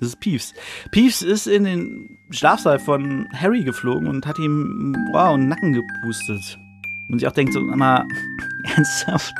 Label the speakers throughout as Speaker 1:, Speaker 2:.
Speaker 1: Das ist Peeves. Peeves ist in den Schlafsaal von Harry geflogen und hat ihm wow, den Nacken gepustet. Und sich auch denkt so, mal ernsthaft.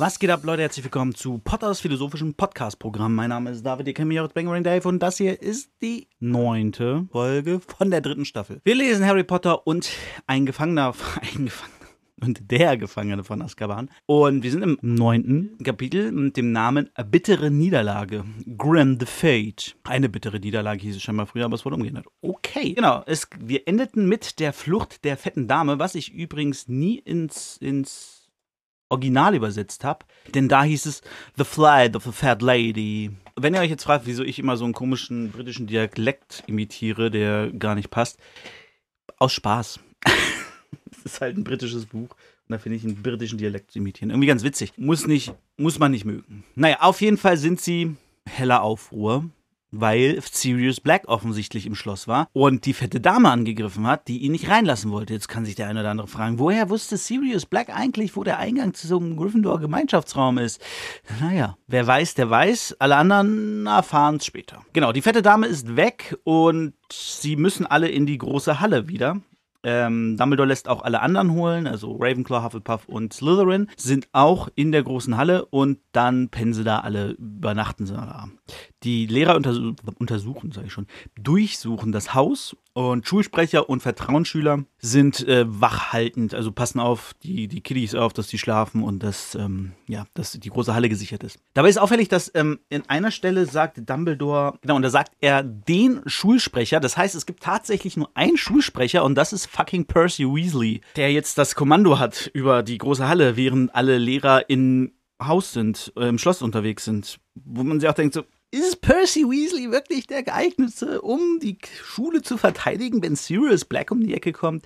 Speaker 1: Was geht ab, Leute? Herzlich willkommen zu Potters philosophischem Podcast-Programm. Mein Name ist David, ihr kennt mich aus Bangering Dave und das hier ist die neunte Folge von der dritten Staffel. Wir lesen Harry Potter und ein Gefangener, ein Gefangener und der Gefangene von Azkaban. Und wir sind im neunten Kapitel mit dem Namen Bittere Niederlage. Grim the Fate. Eine bittere Niederlage hieß es scheinbar früher, aber es wurde umgeändert. Okay. Genau, es, wir endeten mit der Flucht der fetten Dame, was ich übrigens nie ins, ins Original übersetzt habe. Denn da hieß es The Flight of a Fat Lady. Wenn ihr euch jetzt fragt, wieso ich immer so einen komischen britischen Dialekt imitiere, der gar nicht passt, aus Spaß. das ist halt ein britisches Buch. Und da finde ich einen britischen Dialekt zu imitieren. Irgendwie ganz witzig. Muss nicht, muss man nicht mögen. Naja, auf jeden Fall sind sie heller Aufruhr weil Sirius Black offensichtlich im Schloss war und die fette Dame angegriffen hat, die ihn nicht reinlassen wollte. Jetzt kann sich der eine oder andere fragen, woher wusste Sirius Black eigentlich, wo der Eingang zu so einem Gryffindor-Gemeinschaftsraum ist? Naja, wer weiß, der weiß. Alle anderen erfahren es später. Genau, die fette Dame ist weg und sie müssen alle in die große Halle wieder. Ähm, Dumbledore lässt auch alle anderen holen, also Ravenclaw, Hufflepuff und Slytherin sind auch in der großen Halle und dann pennen sie da alle, übernachten sie da. Die Lehrer untersuch untersuchen, sage ich schon, durchsuchen das Haus und Schulsprecher und Vertrauensschüler sind äh, wachhaltend, also passen auf die, die Kiddies auf, dass die schlafen und dass, ähm, ja, dass die große Halle gesichert ist. Dabei ist auffällig, dass ähm, in einer Stelle sagt Dumbledore, genau, und da sagt er den Schulsprecher, das heißt, es gibt tatsächlich nur einen Schulsprecher und das ist fucking Percy Weasley, der jetzt das Kommando hat über die große Halle, während alle Lehrer im Haus sind, äh, im Schloss unterwegs sind. Wo man sich auch denkt, so, ist Percy Weasley wirklich der geeignete, um die Schule zu verteidigen, wenn Sirius Black um die Ecke kommt?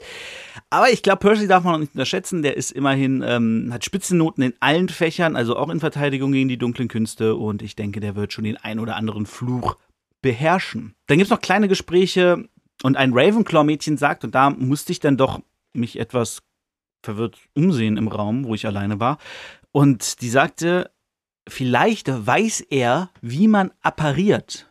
Speaker 1: Aber ich glaube, Percy darf man noch nicht unterschätzen. Der ist immerhin, ähm, hat Spitzennoten in allen Fächern, also auch in Verteidigung gegen die dunklen Künste. Und ich denke, der wird schon den ein oder anderen Fluch beherrschen. Dann gibt es noch kleine Gespräche und ein Ravenclaw-Mädchen sagt, und da musste ich dann doch mich etwas verwirrt umsehen im Raum, wo ich alleine war. Und die sagte, vielleicht weiß er, wie man appariert.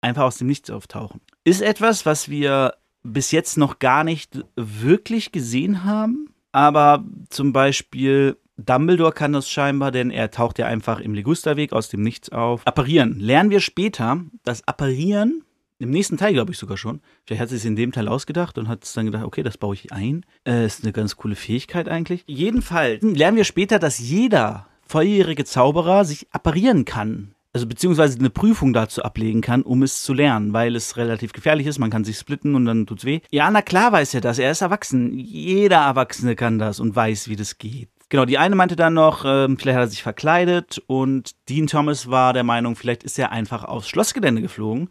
Speaker 1: Einfach aus dem Nichts auftauchen. Ist etwas, was wir bis jetzt noch gar nicht wirklich gesehen haben. Aber zum Beispiel Dumbledore kann das scheinbar, denn er taucht ja einfach im Ligusterweg aus dem Nichts auf. Apparieren. Lernen wir später, dass Apparieren, im nächsten Teil glaube ich sogar schon, vielleicht hat sie es in dem Teil ausgedacht und hat es dann gedacht, okay, das baue ich ein. Äh, ist eine ganz coole Fähigkeit eigentlich. Jedenfalls lernen wir später, dass jeder volljährige Zauberer sich apparieren kann. Also beziehungsweise eine Prüfung dazu ablegen kann, um es zu lernen, weil es relativ gefährlich ist, man kann sich splitten und dann tut's weh. Ja, na klar weiß er das, er ist erwachsen. Jeder Erwachsene kann das und weiß, wie das geht. Genau, die eine meinte dann noch, äh, vielleicht hat er sich verkleidet und Dean Thomas war der Meinung, vielleicht ist er einfach aufs Schlossgelände geflogen.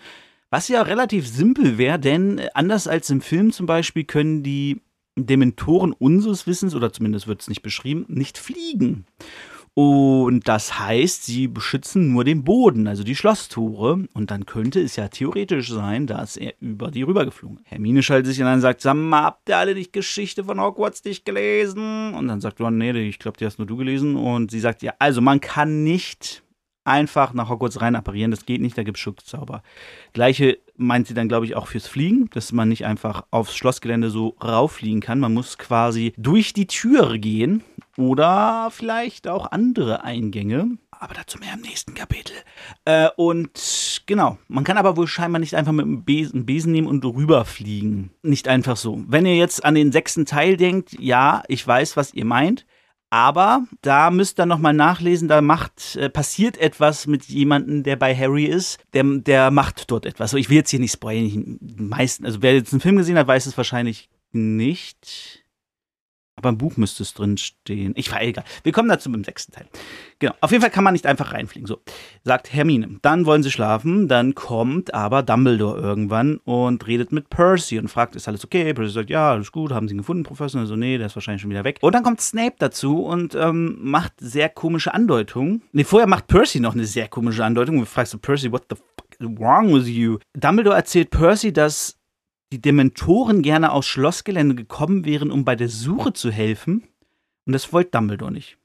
Speaker 1: Was ja relativ simpel wäre, denn anders als im Film zum Beispiel können die Dementoren unseres Wissens, oder zumindest wird es nicht beschrieben, nicht fliegen. Und das heißt, sie beschützen nur den Boden, also die Schlosstore. Und dann könnte es ja theoretisch sein, dass er über die rübergeflogen ist. Hermine schaltet sich an und sagt, sag mal, habt ihr alle die Geschichte von Hogwarts nicht gelesen? Und dann sagt Ron, nee, ich glaube, die hast nur du gelesen. Und sie sagt, ja, also man kann nicht einfach nach Hogwarts rein apparieren. Das geht nicht, da gibt es Schutzzauber. Gleiche meint sie dann, glaube ich, auch fürs Fliegen, dass man nicht einfach aufs Schlossgelände so rauffliegen kann. Man muss quasi durch die Türe gehen oder vielleicht auch andere Eingänge. Aber dazu mehr im nächsten Kapitel. Äh, und genau, man kann aber wohl scheinbar nicht einfach mit einem Besen, Besen nehmen und rüberfliegen. Nicht einfach so. Wenn ihr jetzt an den sechsten Teil denkt, ja, ich weiß, was ihr meint. Aber da müsst ihr nochmal nachlesen, da macht, äh, passiert etwas mit jemandem, der bei Harry ist. Der, der macht dort etwas. So, ich will jetzt hier nicht spoilern. meisten, also wer jetzt einen Film gesehen hat, weiß es wahrscheinlich nicht. Aber im Buch müsste es drin stehen. Ich war egal. Wir kommen dazu im sechsten Teil. Genau. Auf jeden Fall kann man nicht einfach reinfliegen. So, sagt Hermine. Dann wollen sie schlafen. Dann kommt aber Dumbledore irgendwann und redet mit Percy und fragt, ist alles okay? Percy sagt, ja, alles gut. Haben sie ihn gefunden, Professor? Also, nee, der ist wahrscheinlich schon wieder weg. Und dann kommt Snape dazu und ähm, macht sehr komische Andeutungen. Nee, vorher macht Percy noch eine sehr komische Andeutung. Und fragst du Percy, what the fuck is wrong with you? Dumbledore erzählt Percy, dass die Dementoren gerne aufs Schlossgelände gekommen wären, um bei der Suche zu helfen. Und das wollte Dumbledore nicht.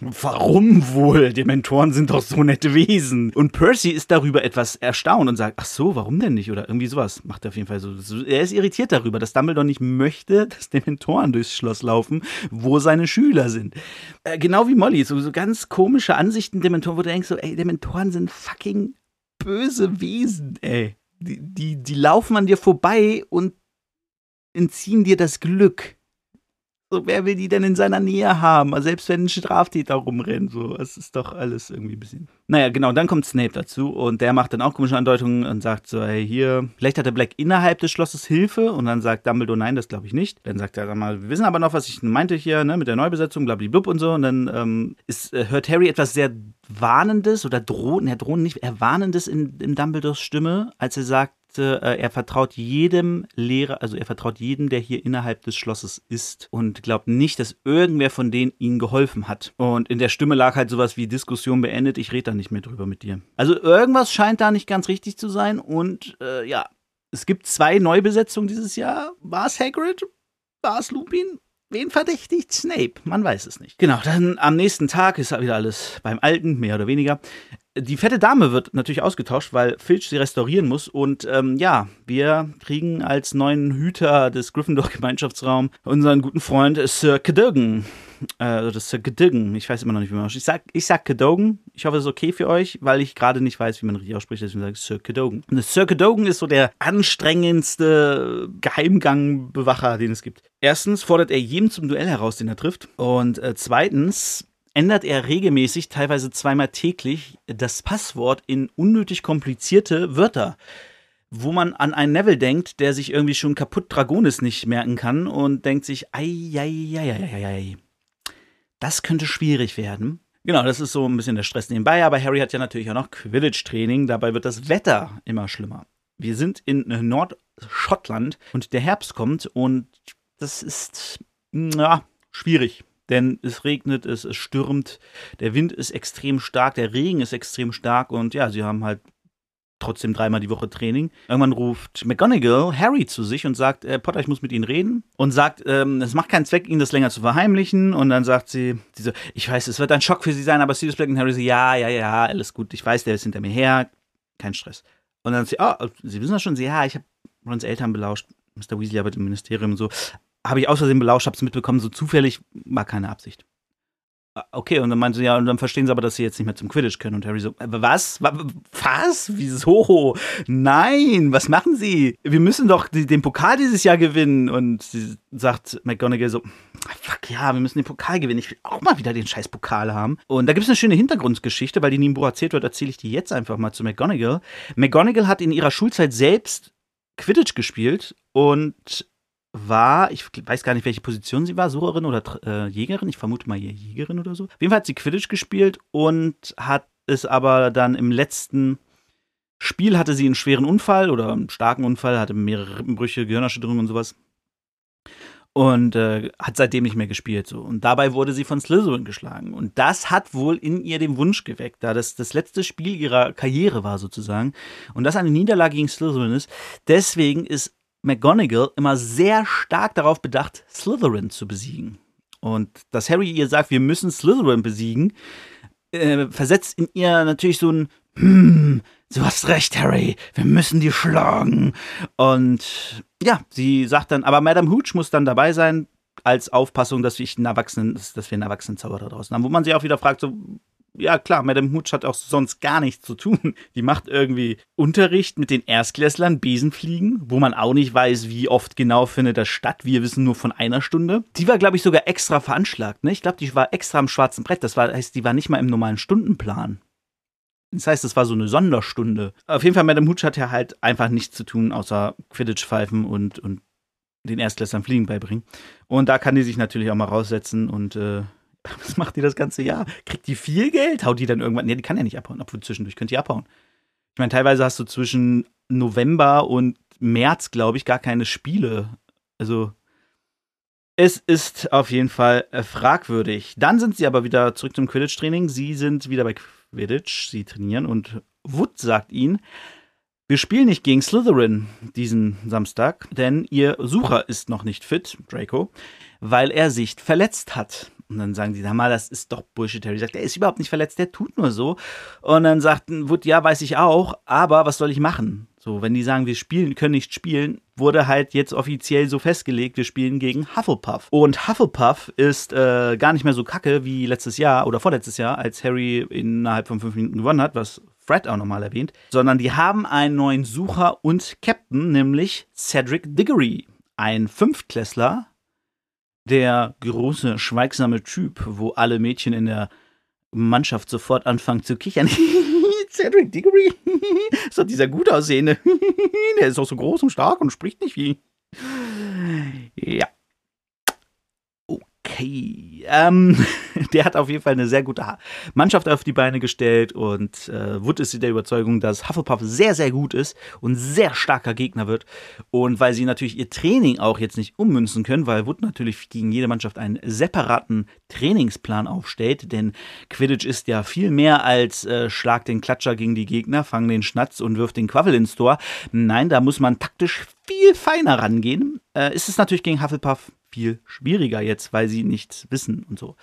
Speaker 1: Warum wohl? Dementoren sind doch so nette Wesen. Und Percy ist darüber etwas erstaunt und sagt, ach so, warum denn nicht? Oder irgendwie sowas. Macht er auf jeden Fall so. Er ist irritiert darüber, dass Dumbledore nicht möchte, dass Dementoren durchs Schloss laufen, wo seine Schüler sind. Äh, genau wie Molly, so, so ganz komische Ansichten Dementoren, wo du denkst so, ey, Dementoren sind fucking böse Wesen, ey die, die, die laufen an dir vorbei und entziehen dir das Glück. So, wer will die denn in seiner Nähe haben? Also selbst wenn ein Straftäter rumrennt, so, es ist doch alles irgendwie ein bisschen. Naja, genau, dann kommt Snape dazu und der macht dann auch komische Andeutungen und sagt so, hey, hier, vielleicht hat der Black innerhalb des Schlosses Hilfe und dann sagt Dumbledore, nein, das glaube ich nicht. Dann sagt er dann mal, wir wissen aber noch, was ich meinte hier, ne, mit der Neubesetzung, blablabla und so und dann ähm, ist, äh, hört Harry etwas sehr Warnendes oder drohen, er drohen nicht, er Warnendes in, in Dumbledores Stimme, als er sagt, äh, er vertraut jedem Lehrer, also er vertraut jedem, der hier innerhalb des Schlosses ist und glaubt nicht, dass irgendwer von denen ihm geholfen hat. Und in der Stimme lag halt sowas wie Diskussion beendet, ich rede da nicht mehr drüber mit dir. Also irgendwas scheint da nicht ganz richtig zu sein und äh, ja, es gibt zwei Neubesetzungen dieses Jahr. War es Hagrid? War es Lupin? Wen verdächtigt Snape? Man weiß es nicht. Genau, dann am nächsten Tag ist wieder alles beim Alten, mehr oder weniger. Die fette Dame wird natürlich ausgetauscht, weil Filch sie restaurieren muss. Und ähm, ja, wir kriegen als neuen Hüter des Gryffindor-Gemeinschaftsraums unseren guten Freund Sir Cadogan. Äh, das Sir Cadogan. Ich weiß immer noch nicht, wie man ausspricht. Ich sag, ich sag Cadogan. Ich hoffe, es ist okay für euch, weil ich gerade nicht weiß, wie man richtig ausspricht. Deswegen sage ich Sir Cadogan. Und Sir Cadogan ist so der anstrengendste Geheimgangbewacher, den es gibt. Erstens fordert er jedem zum Duell heraus, den er trifft. Und äh, zweitens ändert er regelmäßig, teilweise zweimal täglich, das Passwort in unnötig komplizierte Wörter, wo man an einen Neville denkt, der sich irgendwie schon kaputt Dragonis nicht merken kann und denkt sich, ei, ei, ei, ei, ei, das könnte schwierig werden. Genau, das ist so ein bisschen der Stress nebenbei, aber Harry hat ja natürlich auch noch Quidditch-Training, dabei wird das Wetter immer schlimmer. Wir sind in Nordschottland und der Herbst kommt und das ist, ja, schwierig denn es regnet, es, es stürmt, der Wind ist extrem stark, der Regen ist extrem stark und ja, sie haben halt trotzdem dreimal die Woche Training. Irgendwann ruft McGonagall Harry zu sich und sagt, äh, Potter, ich muss mit Ihnen reden. Und sagt, ähm, es macht keinen Zweck, Ihnen das länger zu verheimlichen. Und dann sagt sie, so, ich weiß, es wird ein Schock für Sie sein, aber Sirius Black und Harry so, ja, ja, ja, alles gut, ich weiß, der ist hinter mir her, kein Stress. Und dann sagt sie, oh, Sie wissen das schon? Sie, ja, ich habe Rons Eltern belauscht. Mr. Weasley arbeitet im Ministerium so habe ich aus Versehen belauscht, habe es mitbekommen, so zufällig, war keine Absicht. Ah, okay, und dann meinte sie, ja, und dann verstehen sie aber, dass sie jetzt nicht mehr zum Quidditch können. Und Harry so, äh, was? Was? Wieso? Nein, was machen sie? Wir müssen doch den Pokal dieses Jahr gewinnen. Und sie sagt McGonagall so, fuck ja, wir müssen den Pokal gewinnen. Ich will auch mal wieder den scheiß Pokal haben. Und da gibt es eine schöne Hintergrundgeschichte, weil die nie erzählt wird, erzähle ich die jetzt einfach mal zu McGonagall. McGonagall hat in ihrer Schulzeit selbst Quidditch gespielt und war, ich weiß gar nicht, welche Position sie war, Sucherin oder äh, Jägerin, ich vermute mal Jägerin oder so. Auf jeden Fall hat sie Quidditch gespielt und hat es aber dann im letzten Spiel hatte sie einen schweren Unfall oder einen starken Unfall, hatte mehrere Rippenbrüche, Gehirnerschütterungen und sowas. Und äh, hat seitdem nicht mehr gespielt. So. Und dabei wurde sie von Slytherin geschlagen. Und das hat wohl in ihr den Wunsch geweckt, da das das letzte Spiel ihrer Karriere war sozusagen. Und das eine Niederlage gegen Slytherin ist. Deswegen ist McGonagall immer sehr stark darauf bedacht, Slytherin zu besiegen. Und dass Harry ihr sagt, wir müssen Slytherin besiegen, äh, versetzt in ihr natürlich so ein, hm, du hast recht, Harry, wir müssen die schlagen. Und ja, sie sagt dann, aber Madame Hooch muss dann dabei sein, als Aufpassung, dass wir einen Erwachsenen, dass wir einen Erwachsenenzauber draußen haben. Wo man sich auch wieder fragt, so, ja klar, Madame Hooch hat auch sonst gar nichts zu tun. Die macht irgendwie Unterricht mit den Erstklässlern, Besenfliegen, wo man auch nicht weiß, wie oft genau findet das statt. Wir wissen nur von einer Stunde. Die war, glaube ich, sogar extra veranschlagt. Ne? Ich glaube, die war extra am schwarzen Brett. Das war, heißt, die war nicht mal im normalen Stundenplan. Das heißt, es war so eine Sonderstunde. Auf jeden Fall, Madame Hooch hat ja halt einfach nichts zu tun, außer Quidditch-Pfeifen und, und den Erstklässlern Fliegen beibringen. Und da kann die sich natürlich auch mal raussetzen und äh, was macht die das ganze Jahr? Kriegt die viel Geld? Haut die dann irgendwann? Nee, die kann ja nicht abhauen, obwohl zwischendurch könnte die abhauen. Ich meine, teilweise hast du zwischen November und März, glaube ich, gar keine Spiele. Also, es ist auf jeden Fall äh, fragwürdig. Dann sind sie aber wieder zurück zum Quidditch-Training. Sie sind wieder bei Quidditch, sie trainieren und Wood sagt ihnen, wir spielen nicht gegen Slytherin diesen Samstag, denn ihr Sucher ist noch nicht fit, Draco, weil er sich verletzt hat. Und dann sagen die, sag mal, das ist doch Bullshit. Harry sagt, er ist überhaupt nicht verletzt, der tut nur so. Und dann sagt Wood, ja, weiß ich auch, aber was soll ich machen? So, wenn die sagen, wir spielen, können nicht spielen, wurde halt jetzt offiziell so festgelegt, wir spielen gegen Hufflepuff. Und Hufflepuff ist äh, gar nicht mehr so kacke wie letztes Jahr oder vorletztes Jahr, als Harry innerhalb von fünf Minuten gewonnen hat, was Fred auch nochmal erwähnt, sondern die haben einen neuen Sucher und Captain, nämlich Cedric Diggory, ein Fünftklässler, der große, schweigsame Typ, wo alle Mädchen in der Mannschaft sofort anfangen zu kichern. Cedric Diggory, ist doch dieser gut aussehende. der ist auch so groß und stark und spricht nicht wie. Ja. Okay. Ähm, der hat auf jeden Fall eine sehr gute Mannschaft auf die Beine gestellt und äh, Wood ist der Überzeugung, dass Hufflepuff sehr, sehr gut ist und sehr starker Gegner wird. Und weil sie natürlich ihr Training auch jetzt nicht ummünzen können, weil Wood natürlich gegen jede Mannschaft einen separaten Trainingsplan aufstellt, denn Quidditch ist ja viel mehr als äh, Schlag den Klatscher gegen die Gegner, fang den Schnatz und wirf den Quaffel ins Tor. Nein, da muss man taktisch viel feiner rangehen. Äh, ist es natürlich gegen Hufflepuff viel schwieriger jetzt, weil sie nichts wissen und so.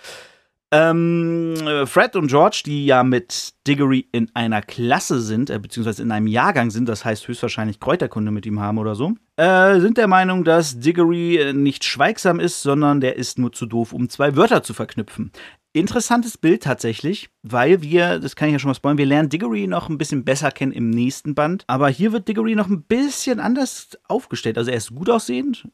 Speaker 1: Ähm, Fred und George, die ja mit Diggory in einer Klasse sind, äh, beziehungsweise in einem Jahrgang sind, das heißt höchstwahrscheinlich Kräuterkunde mit ihm haben oder so, äh, sind der Meinung, dass Diggory äh, nicht schweigsam ist, sondern der ist nur zu doof, um zwei Wörter zu verknüpfen. Interessantes Bild tatsächlich, weil wir, das kann ich ja schon mal spoilern, wir lernen Diggory noch ein bisschen besser kennen im nächsten Band. Aber hier wird Diggory noch ein bisschen anders aufgestellt. Also er ist gut aussehend,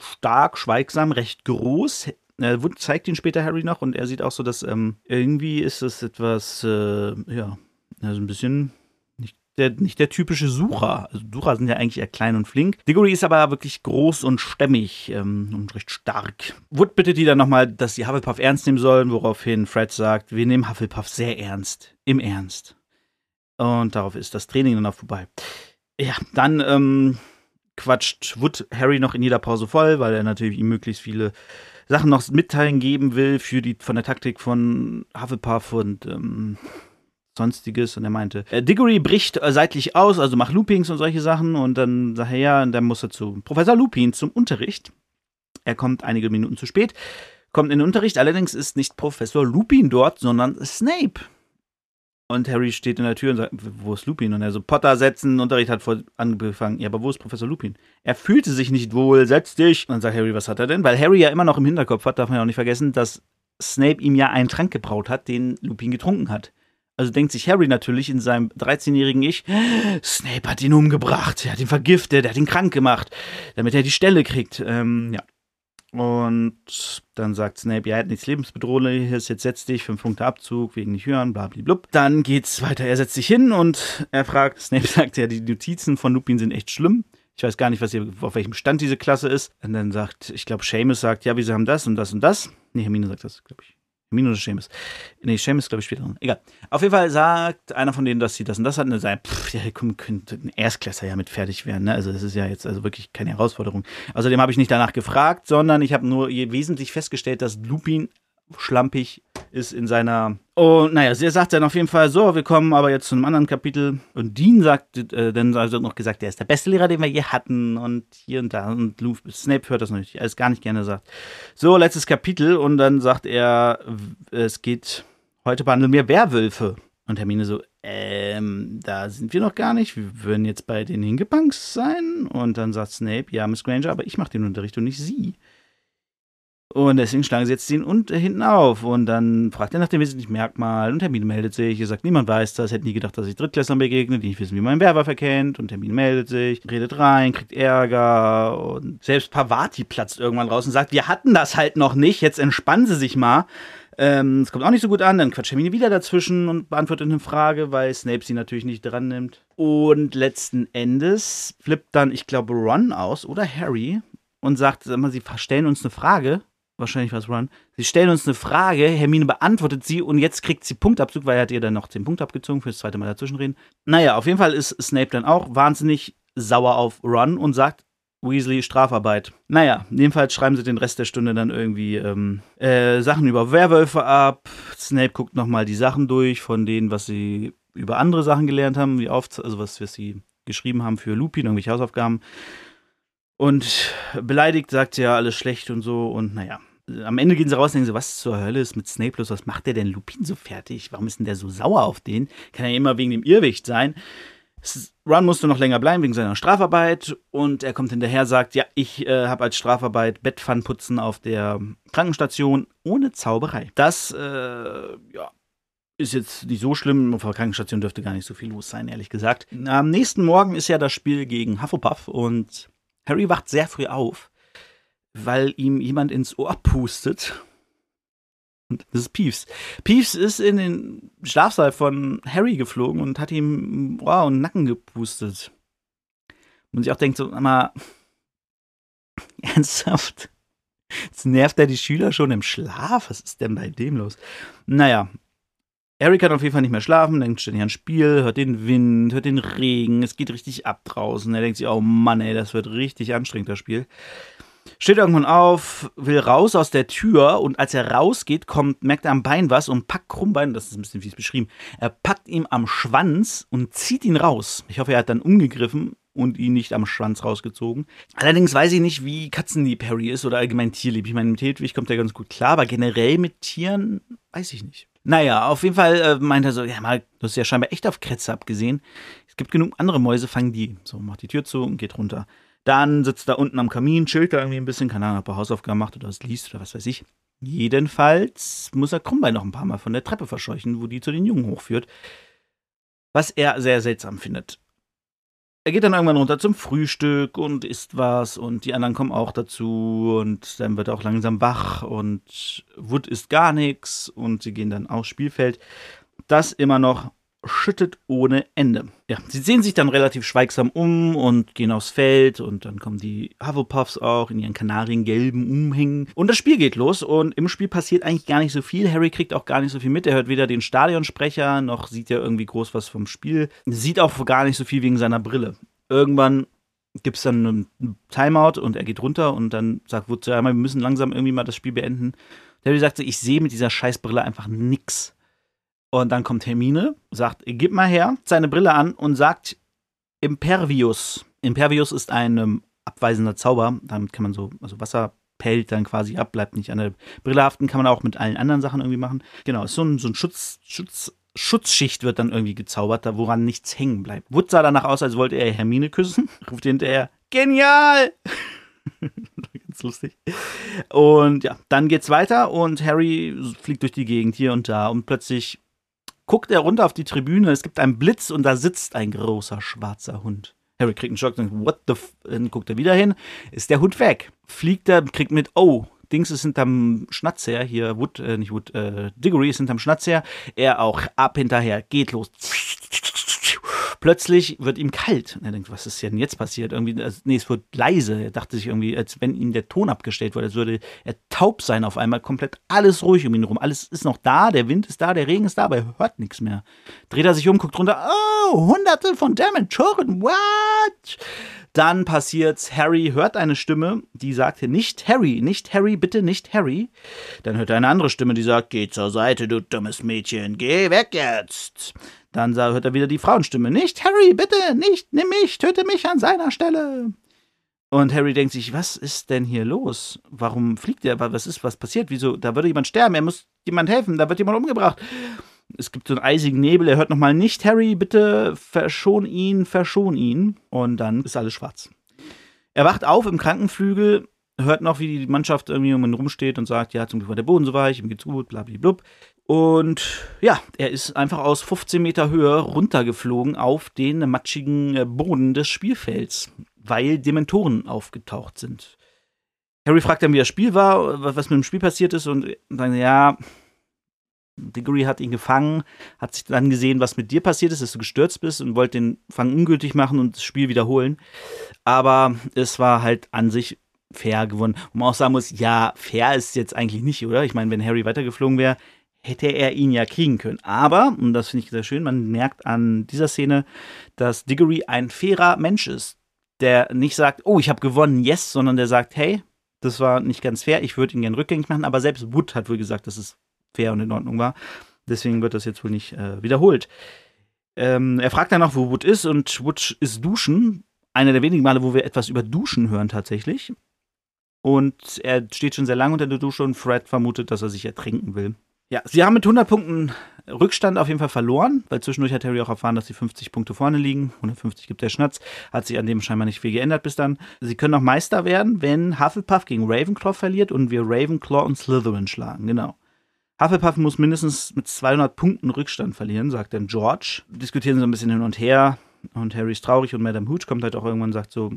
Speaker 1: stark, schweigsam, recht groß. Er zeigt ihn später Harry noch und er sieht auch so, dass ähm, irgendwie ist es etwas, äh, ja, also ein bisschen nicht der, nicht der typische Sucher. Also Sucher sind ja eigentlich eher klein und flink. Diggory ist aber wirklich groß und stämmig ähm, und recht stark. Wood bittet die dann nochmal, dass sie Hufflepuff ernst nehmen sollen, woraufhin Fred sagt, wir nehmen Hufflepuff sehr ernst. Im Ernst. Und darauf ist das Training dann auch vorbei. Ja, dann ähm, quatscht Wood Harry noch in jeder Pause voll, weil er natürlich ihm möglichst viele Sachen noch mitteilen geben will für die von der Taktik von Hufflepuff und ähm, sonstiges. Und er meinte, äh, Diggory bricht äh, seitlich aus, also macht Loopings und solche Sachen. Und dann sagt er, ja, und dann muss er zu Professor Lupin zum Unterricht. Er kommt einige Minuten zu spät, kommt in den Unterricht. Allerdings ist nicht Professor Lupin dort, sondern Snape. Und Harry steht in der Tür und sagt, wo ist Lupin? Und er so, Potter setzen, Unterricht hat vor angefangen. Ja, aber wo ist Professor Lupin? Er fühlte sich nicht wohl, setz dich. Und dann sagt Harry, was hat er denn? Weil Harry ja immer noch im Hinterkopf hat, darf man ja auch nicht vergessen, dass Snape ihm ja einen Trank gebraut hat, den Lupin getrunken hat. Also denkt sich Harry natürlich in seinem 13-jährigen Ich, Snape hat ihn umgebracht, er hat ihn vergiftet, er hat ihn krank gemacht, damit er die Stelle kriegt. Ähm, ja. Und dann sagt Snape, ja, nichts lebensbedrohliches, jetzt setz dich, fünf Punkte Abzug, wegen nicht hören, blablablub. Dann geht's weiter, er setzt sich hin und er fragt, Snape sagt ja, die Notizen von Lupin sind echt schlimm. Ich weiß gar nicht, was hier, auf welchem Stand diese Klasse ist. Und dann sagt, ich glaube, Seamus sagt, ja, wir haben das und das und das. Nee, Hermine sagt das, glaube ich. Hermine oder Seamus? Nee, Seamus glaube ich später. Egal. Auf jeden Fall sagt einer von denen, dass sie das und das hatten. Und sagt, pff, ja, komm, könnte ein Erstklässler ja mit fertig werden. Ne? Also das ist ja jetzt also wirklich keine Herausforderung. Außerdem habe ich nicht danach gefragt, sondern ich habe nur wesentlich festgestellt, dass Lupin schlampig ist in seiner. Und naja, sie sagt dann auf jeden Fall so, wir kommen aber jetzt zu einem anderen Kapitel. Und Dean sagt äh, dann also noch gesagt, er ist der beste Lehrer, den wir je hatten und hier und da. Und Luke, Snape hört das noch nicht, alles gar nicht gerne sagt. So, letztes Kapitel und dann sagt er, es geht, heute behandeln wir Werwölfe. Und Hermine so, ähm, da sind wir noch gar nicht. Wir würden jetzt bei den Hingepunks sein. Und dann sagt Snape, ja, Miss Granger, aber ich mache den Unterricht und nicht sie. Und deswegen schlagen sie jetzt den und äh, hinten auf. Und dann fragt er nach dem wesentlichen Merkmal. Und Termin meldet sich. Er sagt, niemand weiß das. Hätte nie gedacht, dass ich Drittklässlern begegne, die nicht wissen, wie man einen Werwolf erkennt. Und Termin meldet sich, redet rein, kriegt Ärger. Und selbst Pavati platzt irgendwann raus und sagt, wir hatten das halt noch nicht. Jetzt entspannen sie sich mal. Ähm, es kommt auch nicht so gut an. Dann quatscht Hermine wieder dazwischen und beantwortet eine Frage, weil Snape sie natürlich nicht dran nimmt. Und letzten Endes flippt dann, ich glaube, Ron aus oder Harry und sagt, sag mal, sie stellen uns eine Frage. Wahrscheinlich war es Ron. Sie stellen uns eine Frage, Hermine beantwortet sie und jetzt kriegt sie Punktabzug, weil er hat ihr dann noch den Punkt abgezogen fürs zweite Mal dazwischenreden. Naja, auf jeden Fall ist Snape dann auch wahnsinnig sauer auf Ron und sagt, Weasley Strafarbeit. Naja, jedenfalls schreiben sie den Rest der Stunde dann irgendwie ähm, äh, Sachen über Werwölfe ab. Snape guckt nochmal die Sachen durch von denen, was sie über andere Sachen gelernt haben, wie oft, also was, was sie geschrieben haben für Lupin, irgendwelche Hausaufgaben. Und beleidigt sagt sie ja alles schlecht und so und naja. Am Ende gehen sie raus und denken so, was zur Hölle ist mit Snape los? Was macht der denn Lupin so fertig? Warum ist denn der so sauer auf den? Kann ja immer wegen dem Irrwicht sein. Ron musste noch länger bleiben wegen seiner Strafarbeit und er kommt hinterher, sagt, ja, ich äh, habe als Strafarbeit Bettpfannputzen auf der Krankenstation ohne Zauberei. Das, äh, ja, ist jetzt nicht so schlimm. Auf der Krankenstation dürfte gar nicht so viel los sein, ehrlich gesagt. Am nächsten Morgen ist ja das Spiel gegen Hufflepuff und Harry wacht sehr früh auf, weil ihm jemand ins Ohr pustet und das ist Peeves. Peeves ist in den Schlafsaal von Harry geflogen und hat ihm wow, den Nacken gepustet. Und sich auch denkt so, mal, ernsthaft? Jetzt nervt er die Schüler schon im Schlaf? Was ist denn bei dem los? Naja, Harry kann auf jeden Fall nicht mehr schlafen, denkt ständig an Spiel, hört den Wind, hört den Regen, es geht richtig ab draußen. Er denkt sich, oh Mann, ey, das wird richtig anstrengend, das Spiel steht irgendwann auf, will raus aus der Tür und als er rausgeht, kommt, merkt er am Bein was und packt Krummbein, das ist ein bisschen fies beschrieben, er packt ihm am Schwanz und zieht ihn raus. Ich hoffe, er hat dann umgegriffen und ihn nicht am Schwanz rausgezogen. Allerdings weiß ich nicht, wie katzenlieb Harry ist oder allgemein tierlieb. Ich meine, mit Hedwig kommt er ganz gut klar, aber generell mit Tieren weiß ich nicht. Naja, auf jeden Fall äh, meint er so, ja mal, du hast ja scheinbar echt auf Kretze abgesehen. Es gibt genug andere Mäuse, fangen die. So, macht die Tür zu und geht runter. Dann sitzt er unten am Kamin, chillt da irgendwie ein bisschen, keine Ahnung, ob er Hausaufgaben macht oder was liest oder was weiß ich. Jedenfalls muss er Krummbein noch ein paar Mal von der Treppe verscheuchen, wo die zu den Jungen hochführt. Was er sehr seltsam findet. Er geht dann irgendwann runter zum Frühstück und isst was und die anderen kommen auch dazu und dann wird er auch langsam wach und Wood isst gar nichts und sie gehen dann aufs Spielfeld. Das immer noch schüttet ohne Ende. Ja, sie sehen sich dann relativ schweigsam um und gehen aufs Feld und dann kommen die Hufflepuffs auch in ihren kanariengelben Umhängen und das Spiel geht los und im Spiel passiert eigentlich gar nicht so viel. Harry kriegt auch gar nicht so viel mit. Er hört weder den Stadionsprecher noch sieht er irgendwie groß was vom Spiel. Sieht auch gar nicht so viel wegen seiner Brille. Irgendwann gibt es dann einen Timeout und er geht runter und dann sagt Wood, ja, wir müssen langsam irgendwie mal das Spiel beenden. Harry sagt ich sehe mit dieser Scheißbrille einfach nix. Und dann kommt Hermine, sagt, gib mal her, seine Brille an und sagt Impervius. Impervius ist ein ähm, abweisender Zauber. Damit kann man so, also Wasser pellt dann quasi ab, bleibt nicht an der Brille haften, kann man auch mit allen anderen Sachen irgendwie machen. Genau, ist so ein, so ein Schutz, Schutz, Schutzschicht wird dann irgendwie gezaubert, da woran nichts hängen bleibt. Wood sah danach aus, als wollte er Hermine küssen, ruft hinterher, genial! Ganz lustig. Und ja, dann geht's weiter und Harry fliegt durch die Gegend hier und da und plötzlich guckt er runter auf die Tribüne, es gibt einen Blitz und da sitzt ein großer schwarzer Hund. Harry kriegt einen Schock und denkt, what the f Dann guckt er wieder hin, ist der Hund weg. Fliegt er, kriegt mit, oh, Dings ist hinterm Schnatz her, hier Wood, äh, nicht Wood, äh, Diggory ist hinterm Schnatz her, er auch ab hinterher, geht los plötzlich wird ihm kalt. Und er denkt, was ist denn jetzt passiert? Irgendwie, also, nee, es wird leise. Er dachte sich irgendwie, als wenn ihm der Ton abgestellt wurde, als würde er taub sein auf einmal, komplett alles ruhig um ihn herum. Alles ist noch da, der Wind ist da, der Regen ist da, aber er hört nichts mehr. Dreht er sich um, guckt runter, oh, hunderte von Dementoren, what? Dann passiert's, Harry hört eine Stimme, die sagte, nicht Harry, nicht Harry, bitte nicht Harry. Dann hört er eine andere Stimme, die sagt, geh zur Seite, du dummes Mädchen, geh weg jetzt. Dann hört er wieder die Frauenstimme. Nicht Harry, bitte, nicht, nimm mich, töte mich an seiner Stelle. Und Harry denkt sich, was ist denn hier los? Warum fliegt er? Was ist, was passiert? Wieso? Da würde jemand sterben, er muss jemand helfen, da wird jemand umgebracht. Es gibt so einen eisigen Nebel, er hört nochmal nicht, Harry, bitte verschon ihn, verschon ihn. Und dann ist alles schwarz. Er wacht auf im Krankenflügel, hört noch, wie die Mannschaft irgendwie um ihn rumsteht und sagt, ja, zum Glück war der Boden so weich, ihm geht's gut, blablablub. Und ja, er ist einfach aus 15 Meter Höhe runtergeflogen auf den matschigen Boden des Spielfelds, weil Dementoren aufgetaucht sind. Harry fragt dann, wie das Spiel war, was mit dem Spiel passiert ist und dann, ja, Diggory hat ihn gefangen, hat sich dann gesehen, was mit dir passiert ist, dass du gestürzt bist und wollte den Fang ungültig machen und das Spiel wiederholen. Aber es war halt an sich fair gewonnen. Und man auch sagen muss, ja, fair ist jetzt eigentlich nicht, oder? Ich meine, wenn Harry weitergeflogen wäre, hätte er ihn ja kriegen können. Aber, und das finde ich sehr schön, man merkt an dieser Szene, dass Diggory ein fairer Mensch ist, der nicht sagt, oh, ich habe gewonnen, yes, sondern der sagt, hey, das war nicht ganz fair, ich würde ihn gern rückgängig machen, aber selbst Wood hat wohl gesagt, dass es fair und in Ordnung war. Deswegen wird das jetzt wohl nicht äh, wiederholt. Ähm, er fragt dann noch, wo Wood ist und Wood ist duschen. Einer der wenigen Male, wo wir etwas über Duschen hören tatsächlich. Und er steht schon sehr lange unter der Dusche und Fred vermutet, dass er sich ertrinken will. Ja, sie haben mit 100 Punkten Rückstand auf jeden Fall verloren, weil zwischendurch hat Harry auch erfahren, dass sie 50 Punkte vorne liegen. 150 gibt der Schnatz. Hat sich an dem scheinbar nicht viel geändert bis dann. Sie können auch Meister werden, wenn Hufflepuff gegen Ravenclaw verliert und wir Ravenclaw und Slytherin schlagen. Genau. Hufflepuff muss mindestens mit 200 Punkten Rückstand verlieren, sagt dann George. Diskutieren so ein bisschen hin und her und Harry ist traurig und Madame Hooch kommt halt auch irgendwann und sagt so,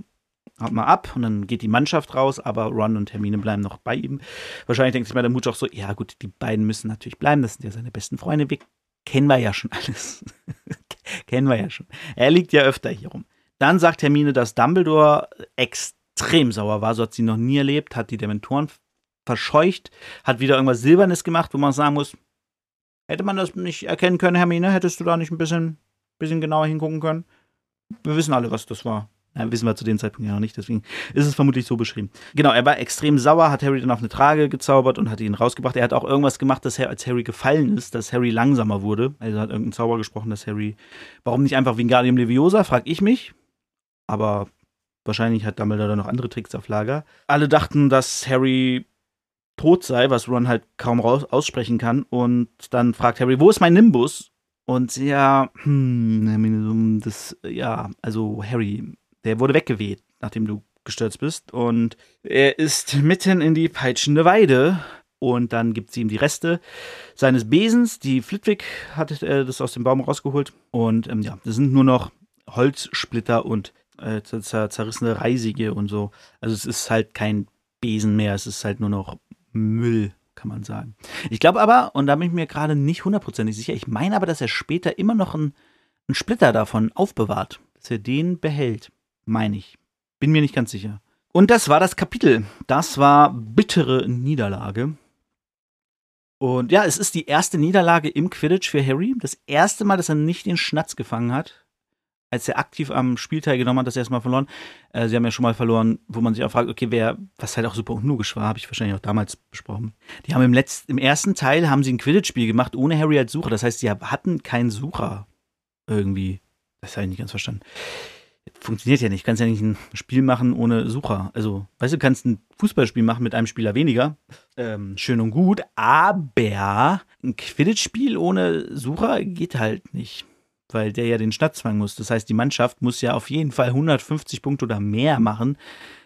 Speaker 1: haut mal ab und dann geht die Mannschaft raus, aber Ron und Hermine bleiben noch bei ihm. Wahrscheinlich denkt sich Madame Hooch auch so, ja gut, die beiden müssen natürlich bleiben, das sind ja seine besten Freunde, wir kennen wir ja schon alles. kennen wir ja schon. Er liegt ja öfter hier rum. Dann sagt Hermine, dass Dumbledore extrem sauer war, so hat sie noch nie erlebt, hat die Dementoren verscheucht, hat wieder irgendwas Silbernes gemacht, wo man sagen muss, hätte man das nicht erkennen können, Hermine? Hättest du da nicht ein bisschen, bisschen genauer hingucken können? Wir wissen alle, was das war. Ja, wissen wir zu dem Zeitpunkt ja noch nicht, deswegen ist es vermutlich so beschrieben. Genau, er war extrem sauer, hat Harry dann auf eine Trage gezaubert und hat ihn rausgebracht. Er hat auch irgendwas gemacht, dass als Harry gefallen ist, dass Harry langsamer wurde. Also hat irgendein Zauber gesprochen, dass Harry. Warum nicht einfach Wingardium Leviosa, frag ich mich. Aber wahrscheinlich hat Dumbledore noch andere Tricks auf Lager. Alle dachten, dass Harry tot sei, was Ron halt kaum raus aussprechen kann. Und dann fragt Harry, wo ist mein Nimbus? Und ja, hm, das, ja, also Harry, der wurde weggeweht, nachdem du gestürzt bist. Und er ist mitten in die peitschende Weide. Und dann gibt sie ihm die Reste seines Besens. Die Flitwick hat äh, das aus dem Baum rausgeholt. Und ähm, ja, das sind nur noch Holzsplitter und äh, zerrissene Reisige und so. Also es ist halt kein Besen mehr, es ist halt nur noch Müll, kann man sagen. Ich glaube aber, und da bin ich mir gerade nicht hundertprozentig sicher, ich meine aber, dass er später immer noch einen, einen Splitter davon aufbewahrt, dass er den behält, meine ich. Bin mir nicht ganz sicher. Und das war das Kapitel. Das war bittere Niederlage. Und ja, es ist die erste Niederlage im Quidditch für Harry. Das erste Mal, dass er nicht den Schnatz gefangen hat als er aktiv am Spiel teilgenommen hat, das erste Mal verloren. Äh, sie haben ja schon mal verloren, wo man sich auch fragt, okay, wer, was halt auch super unlogisch war, habe ich wahrscheinlich auch damals besprochen. Die haben im letzten, im ersten Teil haben sie ein Quidditch-Spiel gemacht, ohne Harry als Sucher. Das heißt, sie hatten keinen Sucher irgendwie. Das habe ich nicht ganz verstanden. Funktioniert ja nicht. Kannst ja nicht ein Spiel machen ohne Sucher. Also, weißt du, kannst ein Fußballspiel machen mit einem Spieler weniger. Ähm, schön und gut, aber ein Quidditch-Spiel ohne Sucher geht halt nicht weil der ja den Schnatz fangen muss. Das heißt, die Mannschaft muss ja auf jeden Fall 150 Punkte oder mehr machen,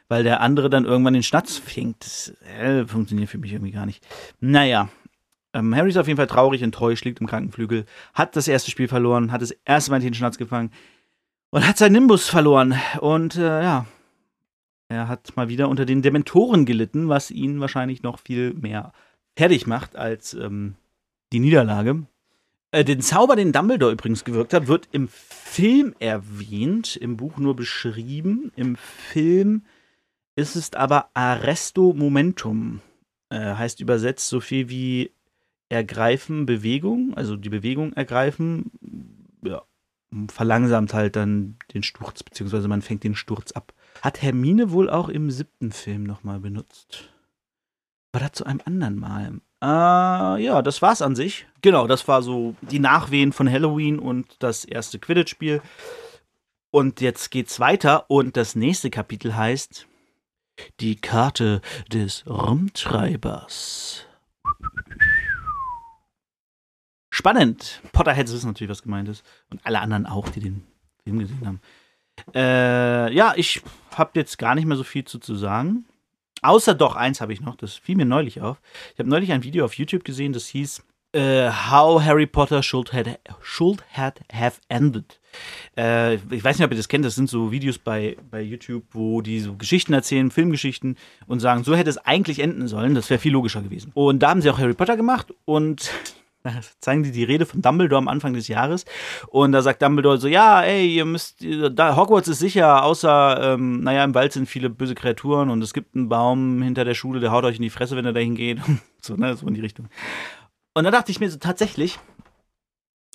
Speaker 1: weil der andere dann irgendwann den Schnatz fängt. Das äh, funktioniert für mich irgendwie gar nicht. Naja, ähm, Harry ist auf jeden Fall traurig, enttäuscht, liegt im Krankenflügel, hat das erste Spiel verloren, hat das erste Mal den Schnatz gefangen und hat seinen Nimbus verloren. Und äh, ja, er hat mal wieder unter den Dementoren gelitten, was ihn wahrscheinlich noch viel mehr fertig macht als ähm, die Niederlage. Äh, den Zauber, den Dumbledore übrigens gewirkt hat, wird im Film erwähnt, im Buch nur beschrieben. Im Film ist es aber Arresto Momentum. Äh, heißt übersetzt so viel wie ergreifen Bewegung, also die Bewegung ergreifen, ja, verlangsamt halt dann den Sturz, beziehungsweise man fängt den Sturz ab. Hat Hermine wohl auch im siebten Film nochmal benutzt. War das zu einem anderen Mal? Äh, ja, das war's an sich. Genau, das war so die Nachwehen von Halloween und das erste Quidditch-Spiel. Und jetzt geht's weiter und das nächste Kapitel heißt Die Karte des Rumtreibers. Spannend. Potterheads wissen natürlich, was gemeint ist. Und alle anderen auch, die den Film gesehen haben. Äh, ja, ich habe jetzt gar nicht mehr so viel zu, zu sagen. Außer doch, eins habe ich noch, das fiel mir neulich auf. Ich habe neulich ein Video auf YouTube gesehen, das hieß uh, How Harry Potter should, had, should had have ended. Äh, ich weiß nicht, ob ihr das kennt, das sind so Videos bei, bei YouTube, wo die so Geschichten erzählen, Filmgeschichten und sagen, so hätte es eigentlich enden sollen, das wäre viel logischer gewesen. Und da haben sie auch Harry Potter gemacht und zeigen die die Rede von Dumbledore am Anfang des Jahres. Und da sagt Dumbledore so: Ja, ey, ihr müsst, da, Hogwarts ist sicher, außer, ähm, naja, im Wald sind viele böse Kreaturen und es gibt einen Baum hinter der Schule, der haut euch in die Fresse, wenn er dahin geht. so, ne, so in die Richtung. Und da dachte ich mir so tatsächlich,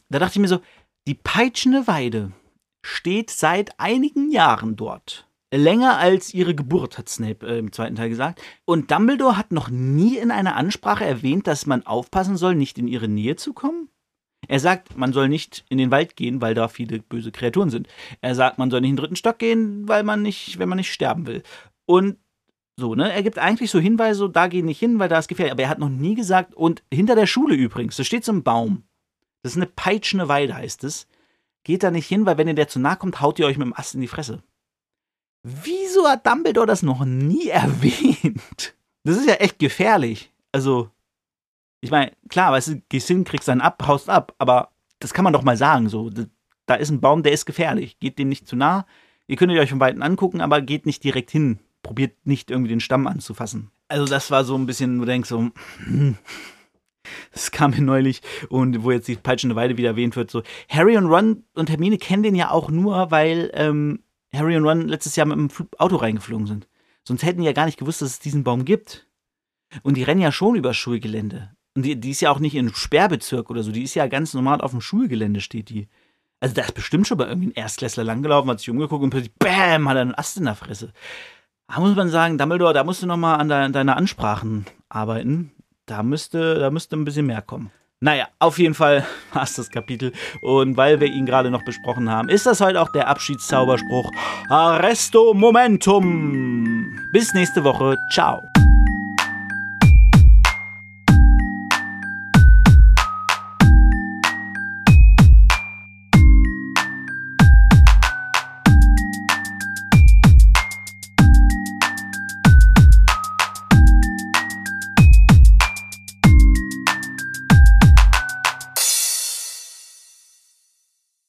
Speaker 1: da dachte ich mir so, die peitschende Weide steht seit einigen Jahren dort. Länger als ihre Geburt, hat Snape äh, im zweiten Teil gesagt. Und Dumbledore hat noch nie in einer Ansprache erwähnt, dass man aufpassen soll, nicht in ihre Nähe zu kommen. Er sagt, man soll nicht in den Wald gehen, weil da viele böse Kreaturen sind. Er sagt, man soll nicht in den dritten Stock gehen, weil man nicht, wenn man nicht sterben will. Und so, ne? Er gibt eigentlich so Hinweise, so, da geh nicht hin, weil da ist gefährlich. Aber er hat noch nie gesagt, und hinter der Schule übrigens, da steht so ein Baum. Das ist eine peitschende Weide, heißt es. Geht da nicht hin, weil wenn ihr der zu nahe kommt, haut ihr euch mit dem Ast in die Fresse. Wieso hat Dumbledore das noch nie erwähnt? Das ist ja echt gefährlich. Also, ich meine, klar, weißt du, gehst hin, kriegst dann ab, haust ab, aber das kann man doch mal sagen. So, da ist ein Baum, der ist gefährlich. Geht dem nicht zu nah. Ihr könnt euch von Weitem angucken, aber geht nicht direkt hin. Probiert nicht irgendwie den Stamm anzufassen. Also, das war so ein bisschen, wo du denkst, so, hm, das kam mir neulich und wo jetzt die peitschende Weide wieder erwähnt wird, so Harry und Ron und Hermine kennen den ja auch nur, weil ähm, Harry und Ron letztes Jahr mit dem Auto reingeflogen sind. Sonst hätten die ja gar nicht gewusst, dass es diesen Baum gibt. Und die rennen ja schon über Schulgelände. Und die, die ist ja auch nicht in Sperrbezirk oder so. Die ist ja ganz normal auf dem Schulgelände, steht die. Also da ist bestimmt schon mal irgendwie ein Erstklässler langgelaufen, hat sich umgeguckt und plötzlich BÄM hat er einen Ast in der Fresse. Da muss man sagen, Dumbledore, da musst du noch mal an de deiner Ansprachen arbeiten. Da müsste, da müsste ein bisschen mehr kommen. Naja, auf jeden Fall war es das Kapitel. Und weil wir ihn gerade noch besprochen haben, ist das heute auch der Abschiedszauberspruch Arresto Momentum. Bis nächste Woche. Ciao.